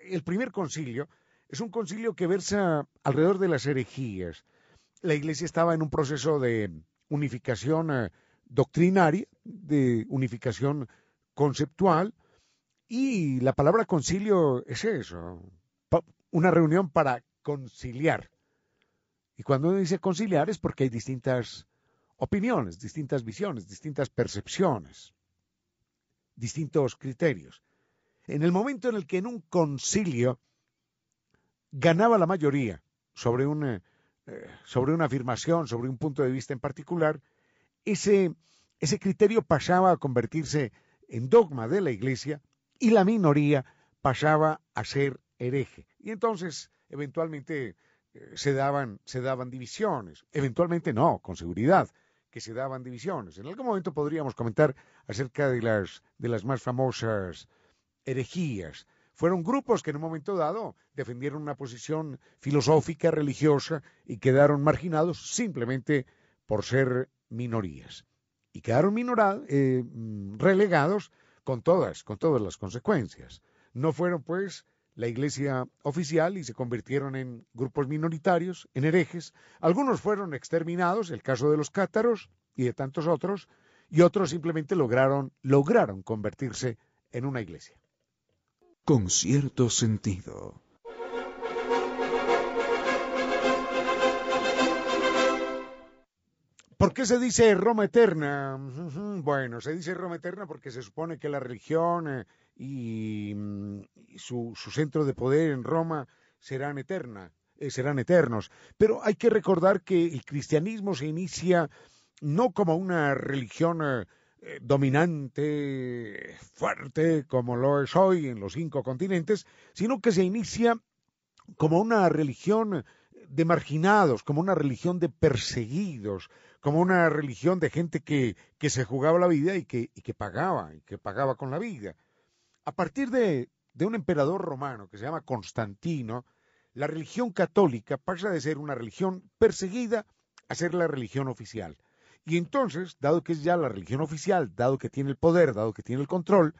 el primer concilio es un concilio que versa alrededor de las herejías. La Iglesia estaba en un proceso de unificación eh, doctrinaria, de unificación conceptual, y la palabra concilio es eso, una reunión para conciliar. Y cuando uno dice conciliar es porque hay distintas opiniones, distintas visiones, distintas percepciones, distintos criterios. En el momento en el que en un concilio ganaba la mayoría sobre una, eh, sobre una afirmación, sobre un punto de vista en particular, ese, ese criterio pasaba a convertirse en dogma de la Iglesia y la minoría pasaba a ser hereje. Y entonces, eventualmente, eh, se, daban, se daban divisiones. Eventualmente no, con seguridad, que se daban divisiones. En algún momento podríamos comentar acerca de las, de las más famosas herejías. Fueron grupos que en un momento dado defendieron una posición filosófica, religiosa, y quedaron marginados simplemente por ser minorías. Y quedaron eh, mm, relegados con todas, con todas las consecuencias. No fueron, pues, la iglesia oficial y se convirtieron en grupos minoritarios, en herejes. Algunos fueron exterminados, el caso de los cátaros y de tantos otros, y otros simplemente lograron, lograron convertirse en una iglesia. Con cierto sentido. ¿Por qué se dice Roma eterna? Bueno, se dice Roma eterna porque se supone que la religión eh, y, mm, su, centro de poder en Roma serán eterna, eh, serán eternos. Pero hay que recordar que el cristianismo se inicia no como una religión eh, dominante, fuerte, como lo es hoy en los cinco continentes, sino que se inicia como una religión de marginados, como una religión de perseguidos, como una religión de gente que, que se jugaba la vida y que, y que pagaba, y que pagaba con la vida. A partir de, de un emperador romano que se llama Constantino, la religión católica pasa de ser una religión perseguida a ser la religión oficial. Y entonces, dado que es ya la religión oficial, dado que tiene el poder, dado que tiene el control,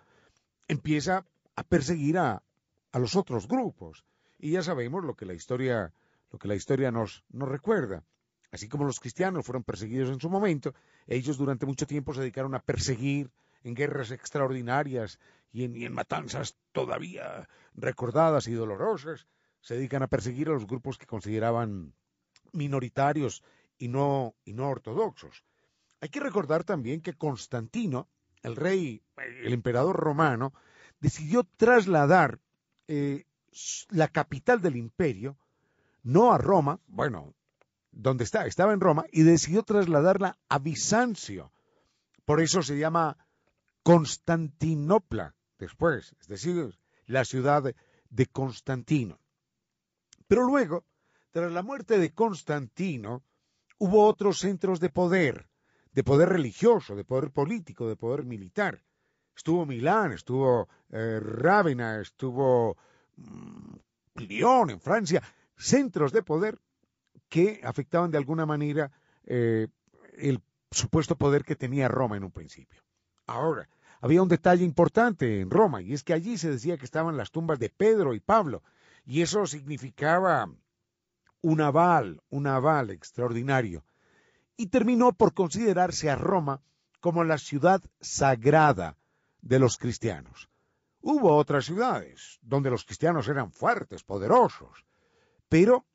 empieza a perseguir a, a los otros grupos. Y ya sabemos lo que la historia, lo que la historia nos, nos recuerda. Así como los cristianos fueron perseguidos en su momento, ellos durante mucho tiempo se dedicaron a perseguir en guerras extraordinarias y en, matanzas todavía recordadas y dolorosas, se dedican a perseguir a los grupos que consideraban minoritarios y no, y no ortodoxos. Hay que recordar también que Constantino, el rey, el emperador romano, decidió trasladar eh, la capital del imperio, no a Roma, bueno, donde está, estaba en Roma, y decidió trasladarla a Bizancio. Por eso se llama Constantinopla después, es decir, la ciudad de Constantino. Pero luego, tras la muerte de Constantino, hubo otros centros de poder, de poder religioso, de poder político, de poder militar. Estuvo Milán, estuvo eh, Rávena, estuvo mm, Lyon en Francia, centros de poder que afectaban de alguna manera eh, el supuesto poder que tenía Roma en un principio. Ahora, había un detalle importante en Roma, y es que allí se decía que estaban las tumbas de Pedro y Pablo, y eso significaba un aval, un aval extraordinario, y terminó por considerarse a Roma como la ciudad sagrada de los cristianos. Hubo otras ciudades donde los cristianos eran fuertes, poderosos, pero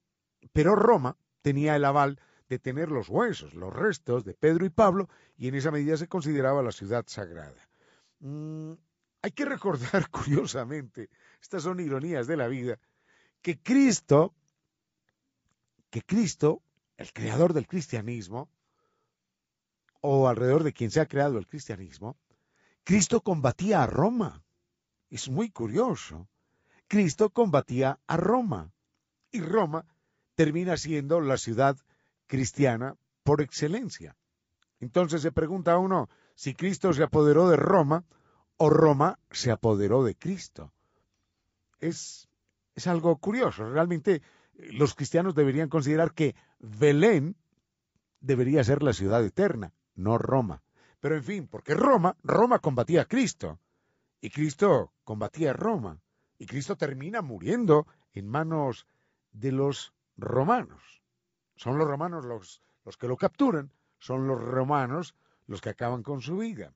pero Roma tenía el aval de tener los huesos, los restos de Pedro y Pablo, y en esa medida se consideraba la ciudad sagrada. Mm, hay que recordar, curiosamente, estas son ironías de la vida, que Cristo, que Cristo, el creador del cristianismo, o alrededor de quien se ha creado el cristianismo, Cristo combatía a Roma. Es muy curioso. Cristo combatía a Roma y Roma termina siendo la ciudad cristiana por excelencia. Entonces se pregunta a uno si Cristo se apoderó de Roma o Roma se apoderó de Cristo. Es, es algo curioso. Realmente eh, los cristianos deberían considerar que Belén debería ser la ciudad eterna, no Roma. Pero en fin, porque Roma, Roma combatía a Cristo y Cristo combatía a Roma y Cristo termina muriendo en manos de los romanos. Son los romanos los, los que lo capturan, son los romanos los que acaban con su vida.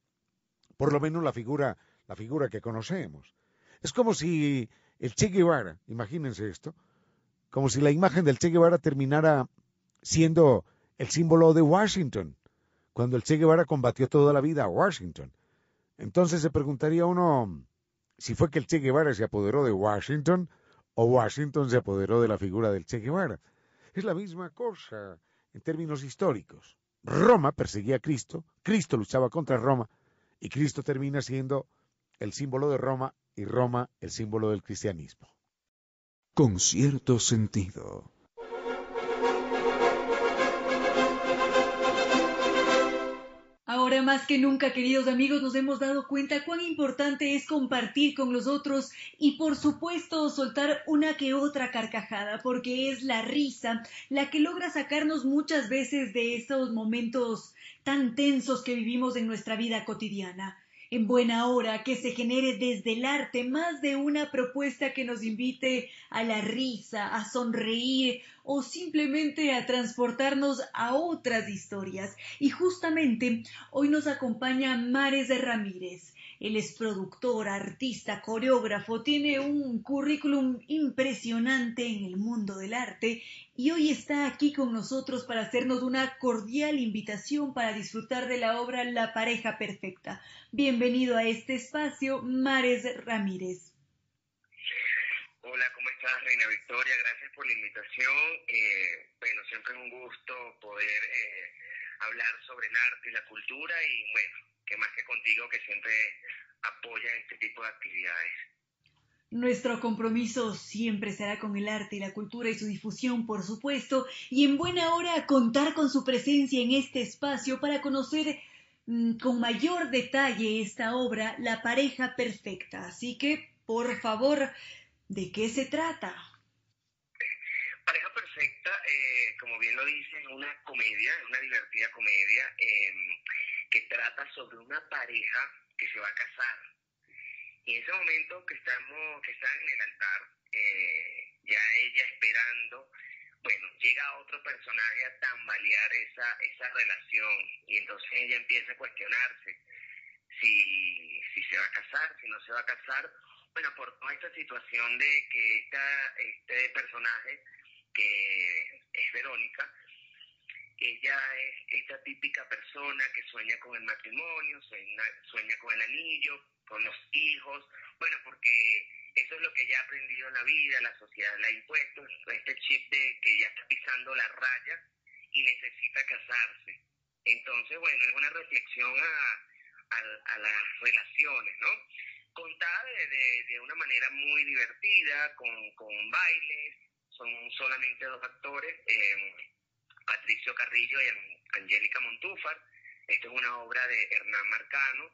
Por lo menos la figura, la figura que conocemos. Es como si el Che Guevara, imagínense esto, como si la imagen del Che Guevara terminara siendo el símbolo de Washington, cuando el Che Guevara combatió toda la vida a Washington. Entonces se preguntaría uno si fue que el Che Guevara se apoderó de Washington o Washington se apoderó de la figura del Che Guevara. Es la misma cosa en términos históricos. Roma perseguía a Cristo, Cristo luchaba contra Roma y Cristo termina siendo el símbolo de Roma y Roma el símbolo del cristianismo. Con cierto sentido. Ahora más que nunca, queridos amigos, nos hemos dado cuenta cuán importante es compartir con los otros y por supuesto soltar una que otra carcajada, porque es la risa la que logra sacarnos muchas veces de esos momentos tan tensos que vivimos en nuestra vida cotidiana en buena hora que se genere desde el arte más de una propuesta que nos invite a la risa, a sonreír o simplemente a transportarnos a otras historias. Y justamente hoy nos acompaña Mares de Ramírez. Él es productor, artista, coreógrafo, tiene un currículum impresionante en el mundo del arte y hoy está aquí con nosotros para hacernos una cordial invitación para disfrutar de la obra La pareja perfecta. Bienvenido a este espacio, Mares Ramírez. Hola, ¿cómo estás, Reina Victoria? Gracias por la invitación. Eh, bueno, siempre es un gusto poder eh, hablar sobre el arte y la cultura y bueno, que más que contigo que siempre apoya este tipo de actividades. Nuestro compromiso siempre será con el arte y la cultura y su difusión, por supuesto, y en buena hora contar con su presencia en este espacio para conocer mm, con mayor detalle esta obra, La pareja perfecta. Así que, por favor, ¿de qué se trata? Pareja perfecta, eh, como bien lo dice, es una comedia, una divertida comedia. Eh, que trata sobre una pareja que se va a casar. Y en ese momento que estamos, que están en el altar, eh, ya ella esperando, bueno, llega otro personaje a tambalear esa, esa relación y entonces ella empieza a cuestionarse si, si se va a casar, si no se va a casar. Bueno, por toda esta situación de que esta, este personaje, que es Verónica, ella es esta típica persona que sueña con el matrimonio, sueña, con el anillo, con los hijos, bueno, porque eso es lo que ella ha aprendido en la vida, la sociedad le ha impuesto, este chip de que ella está pisando la raya y necesita casarse. Entonces, bueno, es una reflexión a, las relaciones, ¿no? Contada de, de, una manera muy divertida, con, con bailes, son solamente dos actores. Eh, Patricio Carrillo y Angélica Montúfar. Esto es una obra de Hernán Marcano,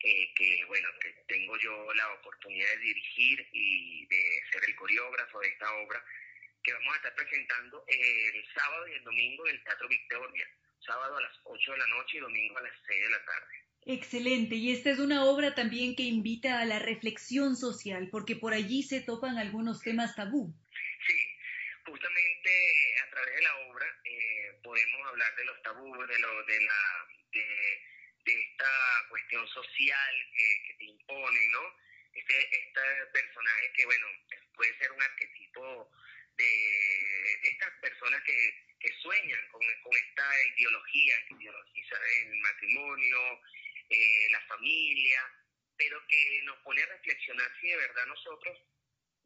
eh, que bueno, que tengo yo la oportunidad de dirigir y de ser el coreógrafo de esta obra, que vamos a estar presentando el sábado y el domingo en el Teatro Victoria, sábado a las 8 de la noche y domingo a las 6 de la tarde. Excelente, y esta es una obra también que invita a la reflexión social, porque por allí se topan algunos temas tabú. Sí, justamente a través de la obra podemos hablar de los tabúes, de, lo, de, la, de, esta cuestión social que, te impone, ¿no? Este, este personaje que, bueno, puede ser un arquetipo de, estas personas que, que sueñan con, con, esta ideología, que ideologiza el matrimonio, eh, la familia, pero que nos pone a reflexionar si de verdad nosotros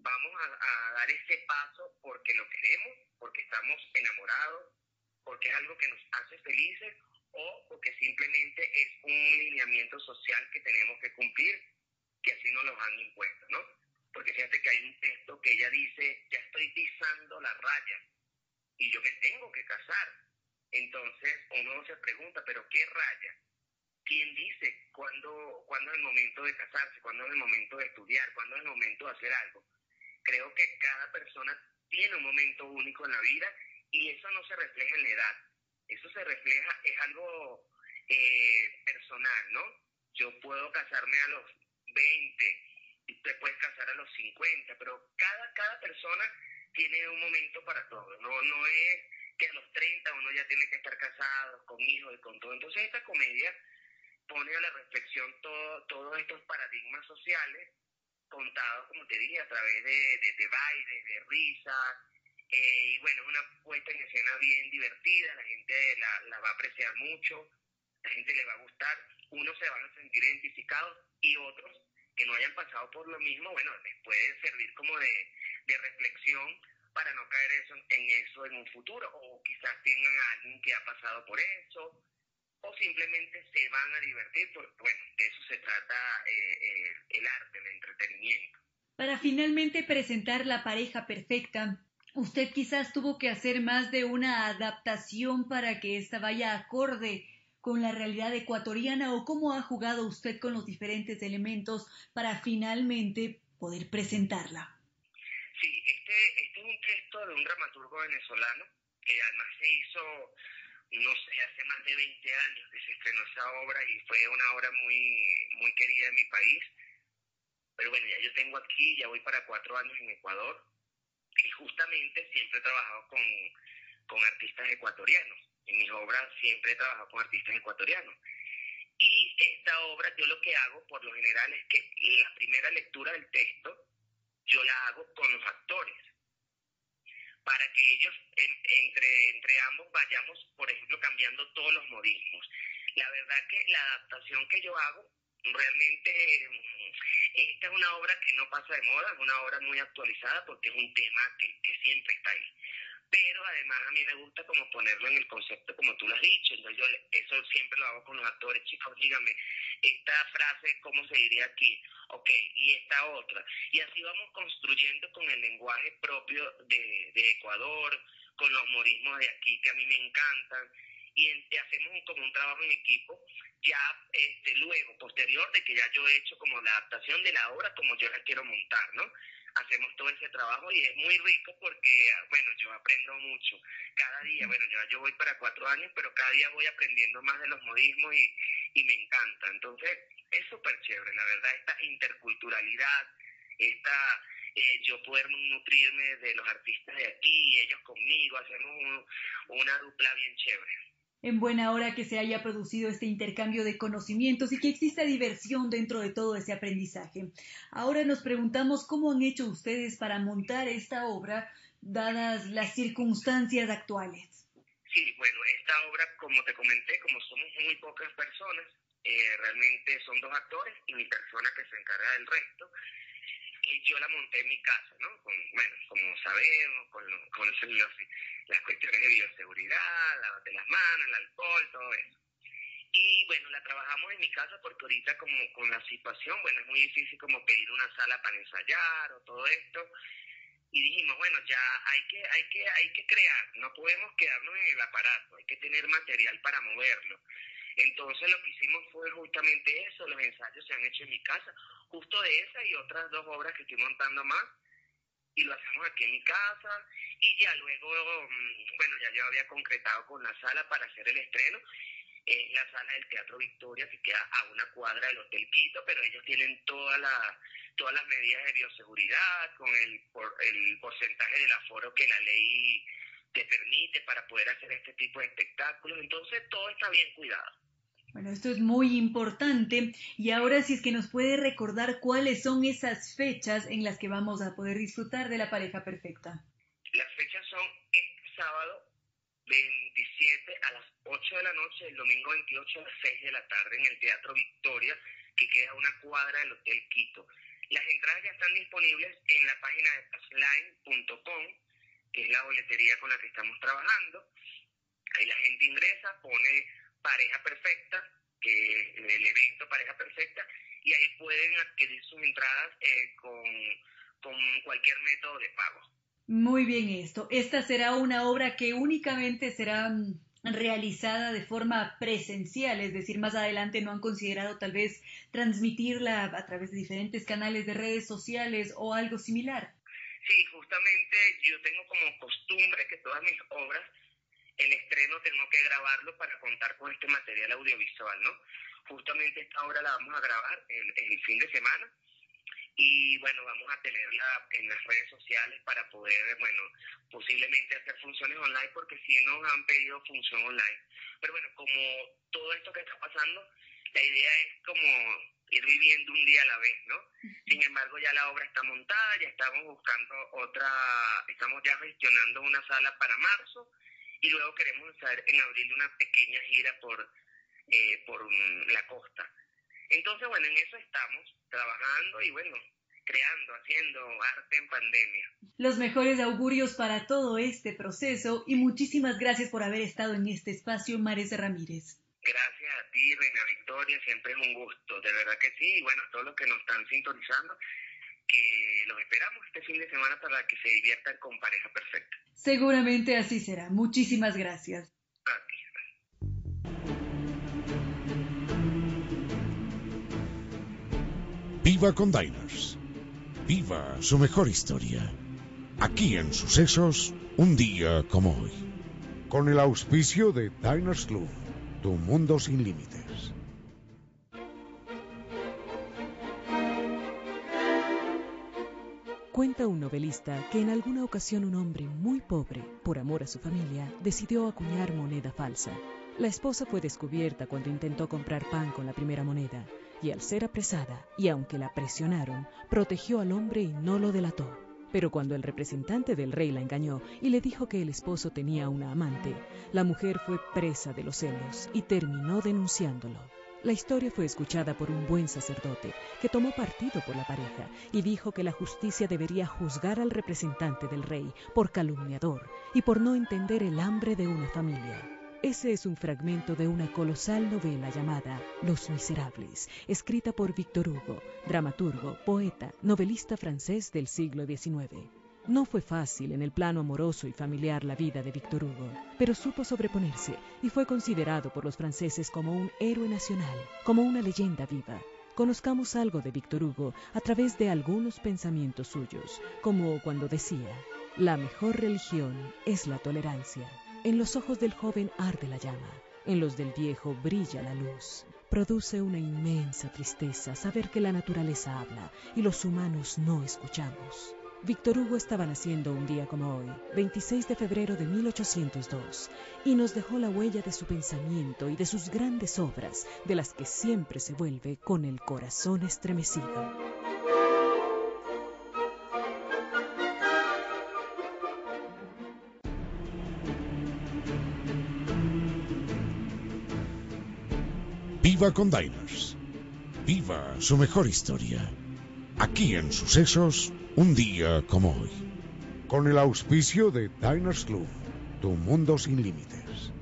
vamos a, dar ese paso porque lo queremos, porque estamos enamorados, porque es algo que nos hace felices o porque simplemente es un lineamiento social que tenemos que cumplir, que así nos lo han impuesto, ¿no? Porque fíjate que hay un texto que ella dice, ya estoy pisando la y yo me tengo que casar. Entonces uno se pregunta, ¿pero qué raya? ¿Quién dice cuándo, cuándo es el momento de casarse, cuándo es el momento de estudiar, cuándo es el momento de hacer algo? Creo que cada persona tiene un momento único en la vida y eso no se refleja en la edad. Eso se refleja, es algo eh, personal, ¿no? Yo puedo casarme a los 20, y te puedes casar a los 50, pero cada, cada persona tiene un momento para todo. No, no es que a los 30 uno ya tiene que estar casado, con hijos y con todo. Entonces esta comedia pone a la reflexión todo, todos estos paradigmas sociales contados, como te dije, a través de, de, bailes, de risas. Eh, y bueno, es una puesta en escena bien divertida, la gente la, la va a apreciar mucho, la gente le va a gustar, unos se van a sentir identificados y otros que no hayan pasado por lo mismo, bueno, les puede servir como de, reflexión para no caer eso, en eso en un futuro, o quizás tengan a alguien que ha pasado por eso, o simplemente se van a divertir, porque bueno, de eso se trata eh, eh, el arte, el entretenimiento. Para finalmente presentar la pareja perfecta, usted quizás tuvo que hacer más de una adaptación para que esta vaya acorde con la realidad ecuatoriana o cómo ha jugado usted con los diferentes elementos para finalmente poder presentarla. Sí, este, este es un texto de un dramaturgo venezolano que además se hizo, no sé, hace más de 20 años que se estrenó esa obra y fue una obra muy, muy querida en mi país. Pero bueno, ya yo tengo aquí, ya voy para cuatro años en Ecuador y justamente siempre he trabajado con, con artistas ecuatorianos en mis obras siempre he trabajado con artistas ecuatorianos. Y esta obra yo lo que hago por lo general es que la primera lectura del texto yo la hago con los actores, para que ellos entre, entre ambos vayamos, por ejemplo, cambiando todos los modismos. La verdad que la adaptación que yo hago realmente esta es una obra que no pasa de moda, es una obra muy actualizada porque es un tema que, que siempre está ahí pero además a mí me gusta como ponerlo en el concepto como tú lo has dicho, entonces yo eso siempre lo hago con los actores, chicos, díganme, esta frase, ¿cómo se diría aquí? Ok, y esta otra. Y así vamos construyendo con el lenguaje propio de, Ecuador, con los morismos de aquí que a mí me encantan, y hacemos como un trabajo en equipo, ya este, luego, posterior de que ya yo he hecho como la adaptación de la obra como yo la quiero montar, ¿no? Hacemos todo ese trabajo y es muy rico porque, bueno, yo aprendo mucho. Cada día, bueno, ya yo voy para cuatro años, pero cada día voy aprendiendo más de los modismos y, y me encanta. Entonces, es súper chévere, la verdad, esta interculturalidad, esta... Eh, yo poder nutrirme de los artistas de aquí y ellos conmigo, hacemos una dupla bien chévere en buena hora que se haya producido este intercambio de conocimientos y que exista diversión dentro de todo ese aprendizaje. Ahora nos preguntamos cómo han hecho ustedes para montar esta obra dadas las circunstancias actuales. Sí, bueno, esta obra, como te comenté, como somos muy pocas personas, eh, realmente son dos actores y mi persona que se encarga del resto, y yo la monté en mi casa, ¿no? bueno, como sabemos, con, con las cuestiones de bioseguridad, lavate las manos, el alcohol, todo eso. Y bueno, la trabajamos en mi casa porque ahorita como con la situación, bueno, es muy difícil como pedir una sala para ensayar o todo esto. Y dijimos, bueno, ya hay que, hay que, hay que crear, no podemos quedarnos en el aparato, hay que tener material para moverlo. Entonces lo que hicimos fue justamente eso, los ensayos se han hecho en mi casa, justo de esa y otras dos obras que estoy montando más, y lo hacemos aquí en mi casa, y ya luego, mm, bueno, ya yo había concretado con la sala para hacer el estreno, es la sala del Teatro Victoria, que queda a una cuadra del Hotel Quito, pero ellos tienen toda la, todas las medidas de bioseguridad, con el, por, el porcentaje del aforo que la ley te permite para poder hacer este tipo de espectáculos, entonces todo está bien cuidado. Bueno, esto es muy importante y ahora si es que nos puede recordar cuáles son esas fechas en las que vamos a poder disfrutar de la pareja perfecta. Las fechas son este sábado 27 a las 8 de la noche, el domingo 28 a las 6 de la tarde en el Teatro Victoria, que queda a una cuadra del Hotel Quito. Las entradas ya están disponibles en la página de passline.com, que es la boletería con la que estamos trabajando. Ahí la gente ingresa, pone pareja perfecta, que es el evento pareja perfecta, y ahí pueden adquirir sus entradas eh, con, con cualquier método de pago. Muy bien esto. Esta será una obra que únicamente será mm, realizada de forma presencial, es decir, más adelante no han considerado tal vez transmitirla a través de diferentes canales de redes sociales o algo similar. Sí, justamente yo tengo como costumbre que todas mis obras, el estreno tengo que grabarlo para contar con este material audiovisual, ¿no? Justamente esta obra la vamos a grabar el, el fin de semana y bueno, vamos a tenerla en las redes sociales para poder, bueno, posiblemente hacer funciones online porque sí nos han pedido función online. Pero bueno, como todo esto que está pasando, la idea es como ir viviendo un día a la vez, ¿no? Sin embargo, ya la obra está montada, ya estamos buscando otra, estamos ya gestionando una sala para marzo y luego queremos hacer en abril una pequeña gira por, eh, por la costa. Entonces, bueno, en eso estamos, trabajando y bueno, creando, haciendo arte en pandemia. Los mejores augurios para todo este proceso y muchísimas gracias por haber estado en este espacio, Marisa Ramírez. Gracias a ti, Reina Victoria, siempre es un gusto, de verdad que sí, y bueno, todos los que nos están sintonizando, que los esperamos este fin de semana para que se diviertan con Pareja Perfecta. Seguramente así será. Muchísimas gracias. Viva con Diners. Viva su mejor historia. Aquí en Sucesos, un día como hoy. Con el auspicio de Diners Club, tu mundo sin límites. Cuenta un novelista que en alguna ocasión un hombre muy pobre, por amor a su familia, decidió acuñar moneda falsa. La esposa fue descubierta cuando intentó comprar pan con la primera moneda y al ser apresada, y aunque la presionaron, protegió al hombre y no lo delató. Pero cuando el representante del rey la engañó y le dijo que el esposo tenía una amante, la mujer fue presa de los celos y terminó denunciándolo. La historia fue escuchada por un buen sacerdote que tomó partido por la pareja y dijo que la justicia debería juzgar al representante del rey por calumniador y por no entender el hambre de una familia. Ese es un fragmento de una colosal novela llamada Los Miserables, escrita por Victor Hugo, dramaturgo, poeta, novelista francés del siglo XIX. No fue fácil en el plano amoroso y familiar la vida de Victor Hugo, pero supo sobreponerse y fue considerado por los franceses como un héroe nacional, como una leyenda viva. Conozcamos algo de Victor Hugo a través de algunos pensamientos suyos, como cuando decía, la mejor religión es la tolerancia. En los ojos del joven arde la llama, en los del viejo brilla la luz. Produce una inmensa tristeza saber que la naturaleza habla y los humanos no escuchamos. Víctor Hugo estaba naciendo un día como hoy, 26 de febrero de 1802, y nos dejó la huella de su pensamiento y de sus grandes obras, de las que siempre se vuelve con el corazón estremecido. Viva con Diners. Viva su mejor historia. Aquí en Sucesos, un día como hoy. Con el auspicio de Diners Club, tu mundo sin límites.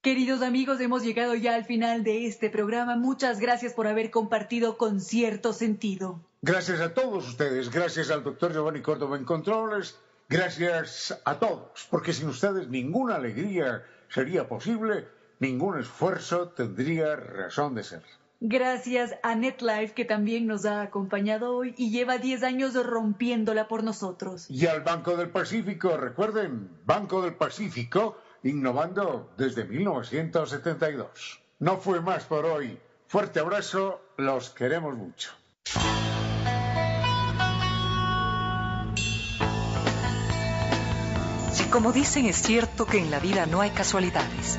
Queridos amigos, hemos llegado ya al final de este programa. Muchas gracias por haber compartido con cierto sentido. Gracias a todos ustedes, gracias al doctor Giovanni Córdoba en Controles Gracias a todos, porque sin ustedes ninguna alegría sería posible, ningún esfuerzo tendría razón de ser. Gracias a NetLife que también nos ha acompañado hoy y lleva 10 años rompiéndola por nosotros. Y al Banco del Pacífico, recuerden, Banco del Pacífico, innovando desde 1972. No fue más por hoy. Fuerte abrazo, los queremos mucho. Como dicen, es cierto que en la vida no hay casualidades.